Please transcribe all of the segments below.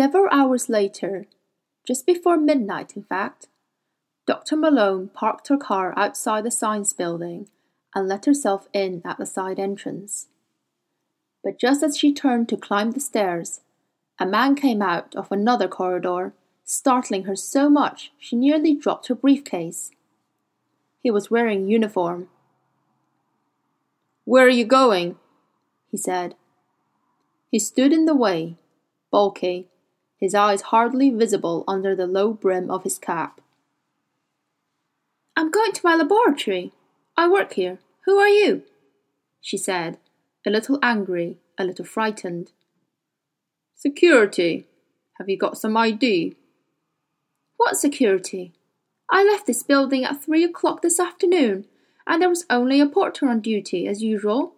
Several hours later, just before midnight in fact, Dr. Malone parked her car outside the science building and let herself in at the side entrance. But just as she turned to climb the stairs, a man came out of another corridor, startling her so much she nearly dropped her briefcase. He was wearing uniform. Where are you going? he said. He stood in the way, bulky, his eyes hardly visible under the low brim of his cap. I'm going to my laboratory. I work here. Who are you? she said, a little angry, a little frightened. Security. Have you got some ID? What security? I left this building at three o'clock this afternoon, and there was only a porter on duty, as usual.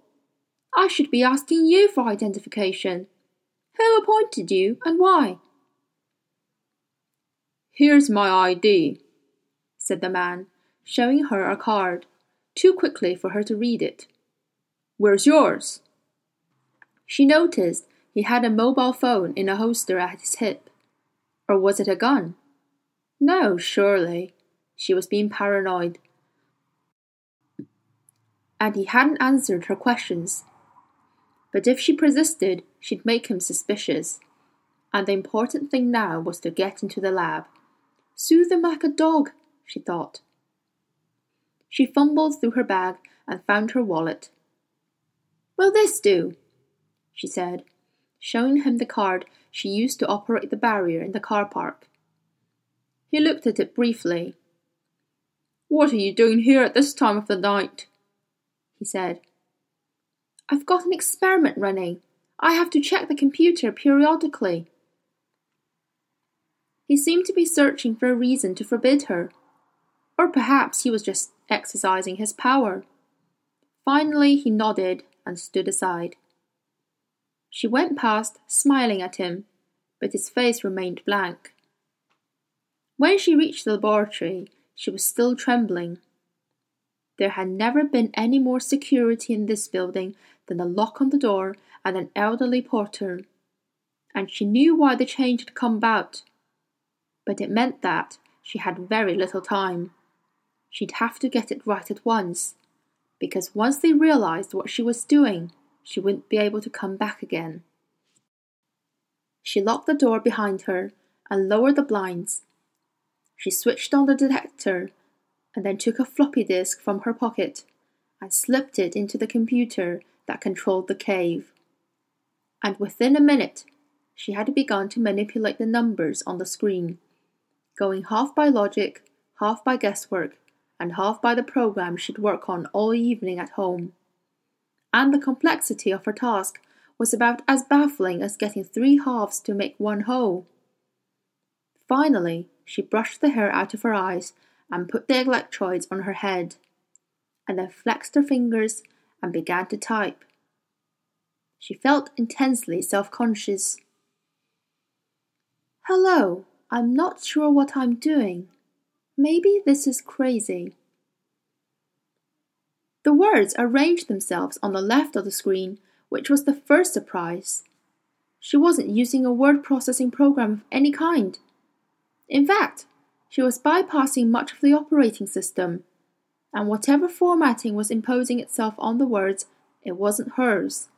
I should be asking you for identification. Who appointed you, and why? Here's my ID, said the man, showing her a card, too quickly for her to read it. Where's yours? She noticed he had a mobile phone in a holster at his hip. Or was it a gun? No, surely. She was being paranoid. And he hadn't answered her questions. But if she persisted, she'd make him suspicious. And the important thing now was to get into the lab. Soothe him like a dog, she thought. She fumbled through her bag and found her wallet. Will this do? she said, showing him the card she used to operate the barrier in the car park. He looked at it briefly. What are you doing here at this time of the night? he said. I've got an experiment running. I have to check the computer periodically. He seemed to be searching for a reason to forbid her. Or perhaps he was just exercising his power. Finally, he nodded and stood aside. She went past, smiling at him, but his face remained blank. When she reached the laboratory, she was still trembling. There had never been any more security in this building than a lock on the door and an elderly porter. And she knew why the change had come about. But it meant that she had very little time. She'd have to get it right at once, because once they realized what she was doing, she wouldn't be able to come back again. She locked the door behind her and lowered the blinds. She switched on the detector and then took a floppy disk from her pocket and slipped it into the computer that controlled the cave. And within a minute, she had begun to manipulate the numbers on the screen, going half by logic, half by guesswork, and half by the program she'd work on all evening at home. And the complexity of her task was about as baffling as getting three halves to make one whole. Finally, she brushed the hair out of her eyes and put the electrodes on her head, and then flexed her fingers and began to type. She felt intensely self conscious. Hello, I'm not sure what I'm doing. Maybe this is crazy. The words arranged themselves on the left of the screen, which was the first surprise. She wasn't using a word processing program of any kind. In fact, she was bypassing much of the operating system, and whatever formatting was imposing itself on the words, it wasn't hers.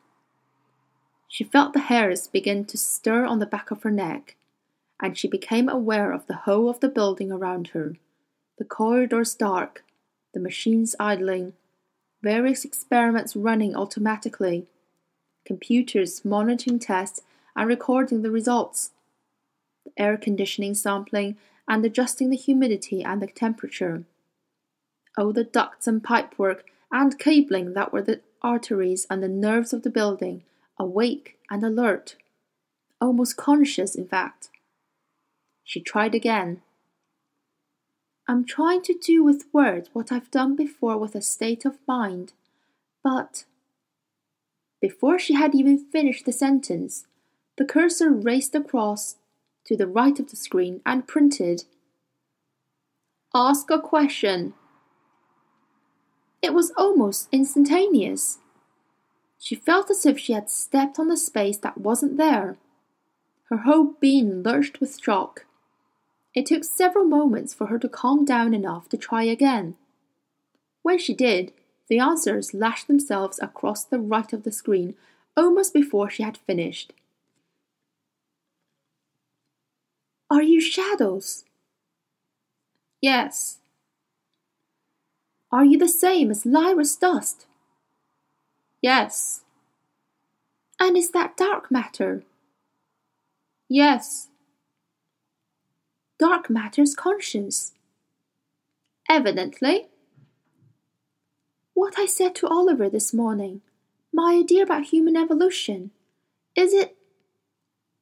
She felt the hairs begin to stir on the back of her neck, and she became aware of the whole of the building around her the corridors dark, the machines idling, various experiments running automatically, computers monitoring tests and recording the results, the air conditioning sampling and adjusting the humidity and the temperature. Oh, the ducts and pipework and cabling that were the arteries and the nerves of the building, awake and alert, almost conscious, in fact. She tried again. I'm trying to do with words what I've done before with a state of mind, but. Before she had even finished the sentence, the cursor raced across to the right of the screen and printed Ask a question. It was almost instantaneous. She felt as if she had stepped on a space that wasn't there. Her whole being lurched with shock. It took several moments for her to calm down enough to try again. When she did, the answers lashed themselves across the right of the screen almost before she had finished. Are you shadows? Yes. Are you the same as Lyra's dust? Yes. And is that dark matter? Yes. Dark matter's conscience? Evidently. What I said to Oliver this morning, my idea about human evolution, is it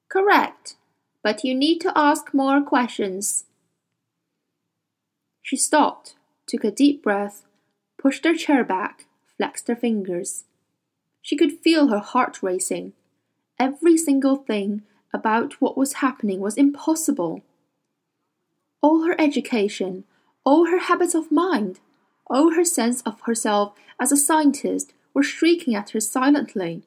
correct? But you need to ask more questions. She stopped, took a deep breath, pushed her chair back, flexed her fingers. She could feel her heart racing. Every single thing about what was happening was impossible. All her education, all her habits of mind, all her sense of herself as a scientist were shrieking at her silently.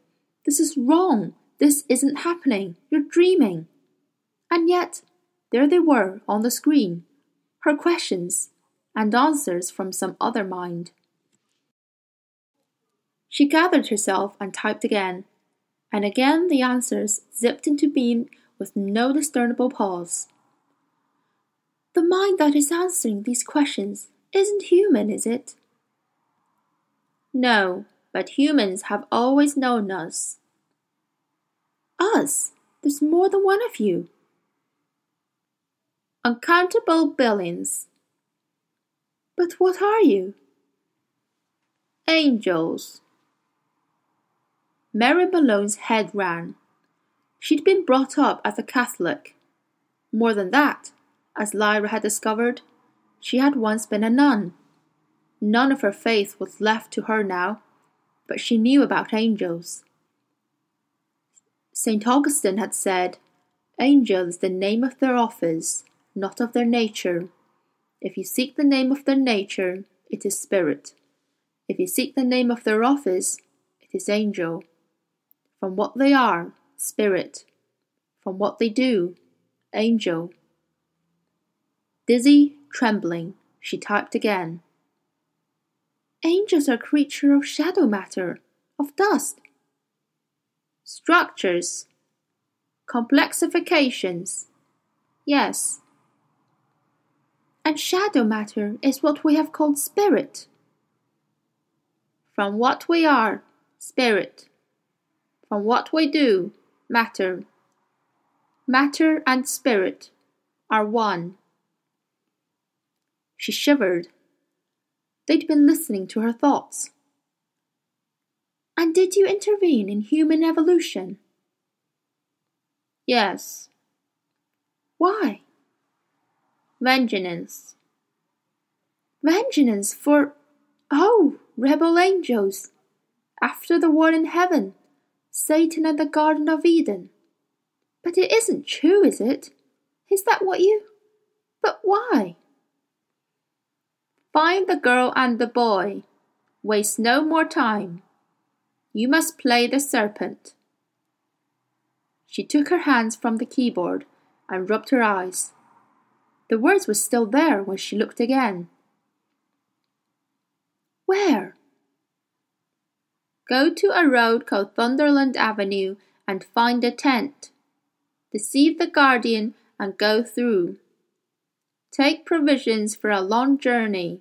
This is wrong. This isn't happening. You're dreaming. And yet, there they were on the screen, her questions and answers from some other mind. She gathered herself and typed again, and again the answers zipped into being with no discernible pause. The mind that is answering these questions isn't human, is it? No, but humans have always known us. Us? There's more than one of you. Uncountable billions. But what are you? Angels. Mary Malone's head ran. She'd been brought up as a Catholic. More than that, as Lyra had discovered, she had once been a nun. None of her faith was left to her now, but she knew about angels. St. Augustine had said, Angel is the name of their office, not of their nature. If you seek the name of their nature, it is spirit. If you seek the name of their office, it is angel. From what they are, spirit. From what they do, angel. Dizzy, trembling, she typed again. Angels are creatures of shadow matter, of dust. Structures. Complexifications. Yes, and shadow matter is what we have called spirit. From what we are, spirit. From what we do, matter. Matter and spirit are one. She shivered. They'd been listening to her thoughts. And did you intervene in human evolution? Yes. Why? Vengeance. Vengeance for. Oh, rebel angels! After the war in heaven, Satan and the Garden of Eden. But it isn't true, is it? Is that what you. But why? Find the girl and the boy. Waste no more time. You must play the serpent. She took her hands from the keyboard and rubbed her eyes. The words were still there when she looked again. Where? Go to a road called Sunderland Avenue and find a tent. Deceive the guardian and go through. Take provisions for a long journey.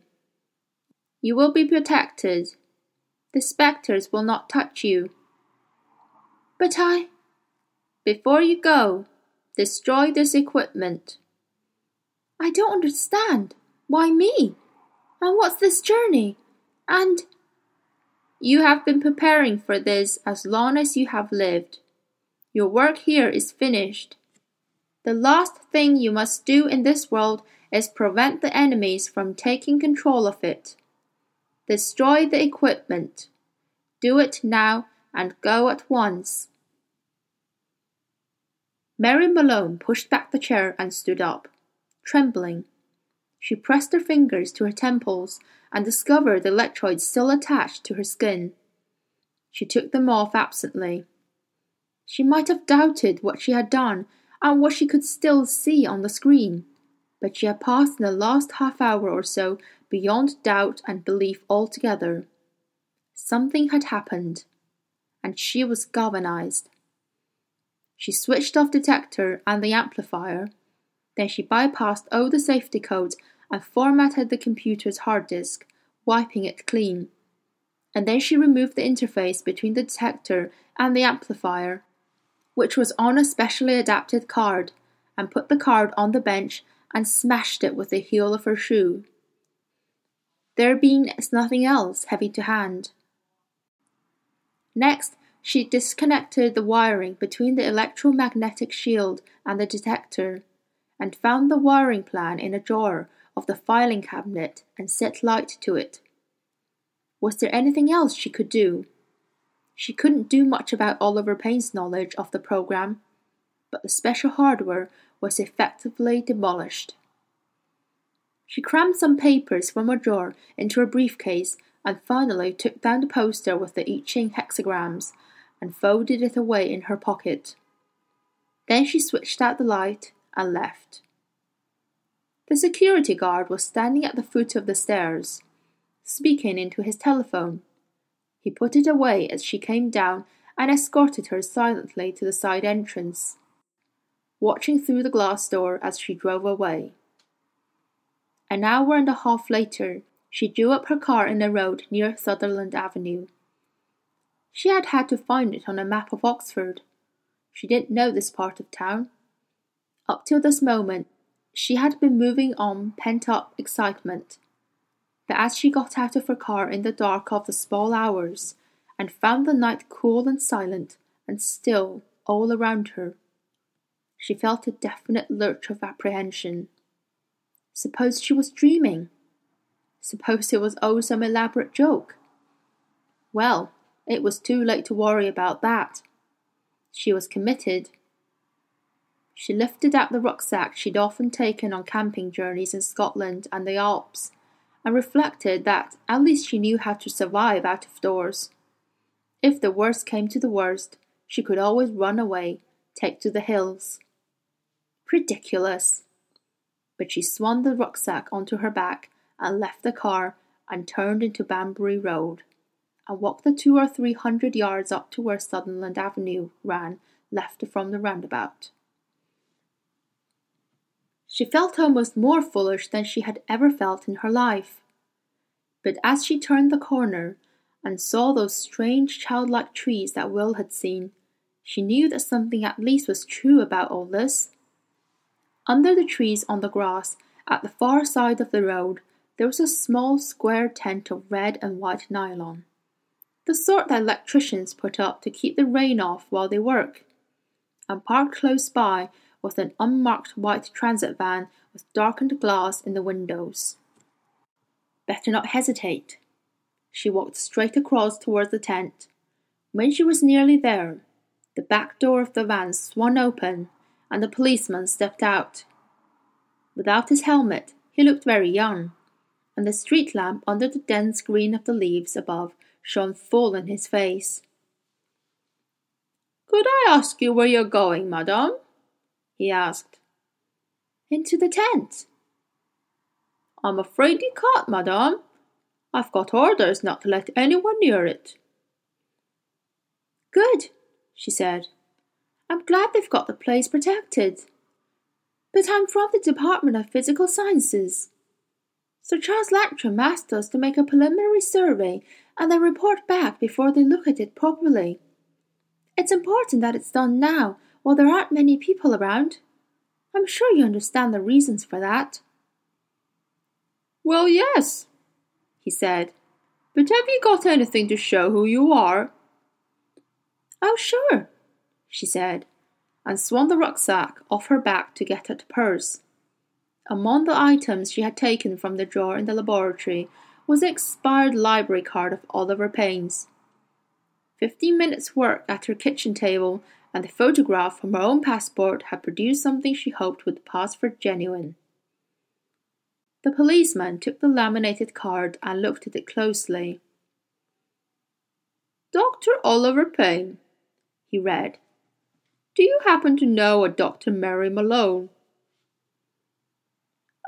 You will be protected. The spectres will not touch you. But I. Before you go, destroy this equipment. I don't understand. Why me? And what's this journey? And you have been preparing for this as long as you have lived. Your work here is finished. The last thing you must do in this world is prevent the enemies from taking control of it. Destroy the equipment. Do it now and go at once. Mary Malone pushed back the chair and stood up trembling. She pressed her fingers to her temples and discovered the electrodes still attached to her skin. She took them off absently. She might have doubted what she had done and what she could still see on the screen. But she had passed in the last half hour or so beyond doubt and belief altogether. Something had happened, and she was galvanized. She switched off detector and the amplifier. Then she bypassed all the safety codes and formatted the computer's hard disk, wiping it clean. And then she removed the interface between the detector and the amplifier, which was on a specially adapted card, and put the card on the bench and smashed it with the heel of her shoe. There being nothing else heavy to hand. Next, she disconnected the wiring between the electromagnetic shield and the detector, and found the wiring plan in a drawer of the filing cabinet and set light to it. Was there anything else she could do? She couldn't do much about Oliver Payne's knowledge of the program, but the special hardware was effectively demolished. She crammed some papers from a drawer into a briefcase and finally took down the poster with the I Ching hexagrams and folded it away in her pocket. Then she switched out the light and left. The security guard was standing at the foot of the stairs, speaking into his telephone. He put it away as she came down and escorted her silently to the side entrance, watching through the glass door as she drove away. An hour and a half later, she drew up her car in a road near Sunderland Avenue. She had had to find it on a map of Oxford. She didn't know this part of town. Up till this moment, she had been moving on pent up excitement. But as she got out of her car in the dark of the small hours and found the night cool and silent and still all around her, she felt a definite lurch of apprehension. Suppose she was dreaming? Suppose it was all some elaborate joke? Well, it was too late to worry about that. She was committed. She lifted out the rucksack she'd often taken on camping journeys in Scotland and the Alps, and reflected that at least she knew how to survive out of doors. If the worst came to the worst, she could always run away, take to the hills. Ridiculous! But she swung the rucksack onto her back and left the car and turned into Banbury Road and walked the two or three hundred yards up to where Sunderland Avenue ran left from the roundabout. She felt almost more foolish than she had ever felt in her life. But as she turned the corner and saw those strange childlike trees that Will had seen, she knew that something at least was true about all this. Under the trees on the grass, at the far side of the road, there was a small square tent of red and white nylon. The sort that electricians put up to keep the rain off while they work. And parked close by was an unmarked white transit van with darkened glass in the windows. Better not hesitate. She walked straight across towards the tent. When she was nearly there, the back door of the van swung open and the policeman stepped out. Without his helmet, he looked very young and the street lamp under the dense green of the leaves above shone full in his face. Could I ask you where you're going, madame? he asked. Into the tent. I'm afraid you can't, madame. I've got orders not to let anyone near it. Good, she said. I'm glad they've got the place protected. But I'm from the Department of Physical Sciences. Sir Charles Latrom asked us to make a preliminary survey and then report back before they look at it properly. It's important that it's done now while there aren't many people around. I'm sure you understand the reasons for that. Well, yes, he said. But have you got anything to show who you are? Oh, sure, she said, and swung the rucksack off her back to get at the purse. Among the items she had taken from the drawer in the laboratory was the expired library card of Oliver Payne's. Fifteen minutes' work at her kitchen table and the photograph from her own passport had produced something she hoped would pass for genuine. The policeman took the laminated card and looked at it closely. Dr. Oliver Payne, he read. Do you happen to know a Dr. Mary Malone?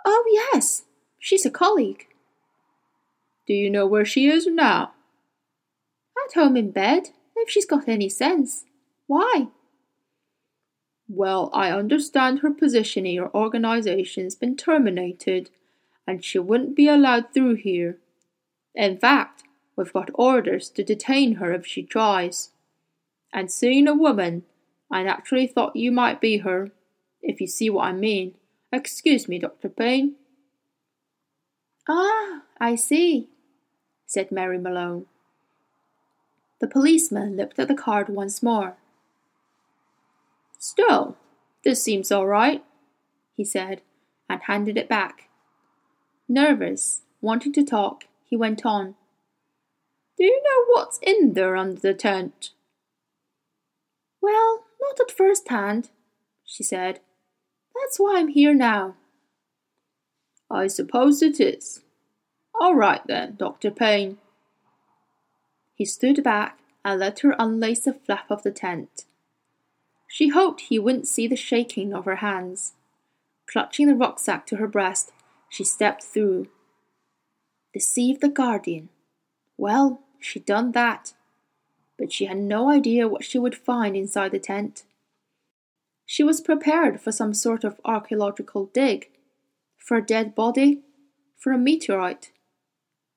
Oh, yes. She's a colleague. Do you know where she is now? At home in bed, if she's got any sense. Why? Well, I understand her position in your organization's been terminated, and she wouldn't be allowed through here. In fact, we've got orders to detain her if she tries. And seeing a woman, I naturally thought you might be her, if you see what I mean. Excuse me, Dr. Payne. Ah, I see, said Mary Malone. The policeman looked at the card once more. Still, this seems all right, he said, and handed it back. Nervous, wanting to talk, he went on. Do you know what's in there under the tent? Well, not at first hand, she said. That's why I'm here now. I suppose it is. All right then, Dr. Payne. He stood back and let her unlace the flap of the tent. She hoped he wouldn't see the shaking of her hands. Clutching the rucksack to her breast, she stepped through. Deceive the guardian. Well, she'd done that. But she had no idea what she would find inside the tent. She was prepared for some sort of archaeological dig, for a dead body, for a meteorite.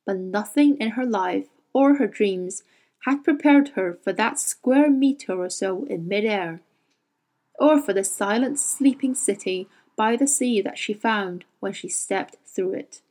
But nothing in her life or her dreams had prepared her for that square meter or so in midair or for the silent sleeping city by the sea that she found when she stepped through it.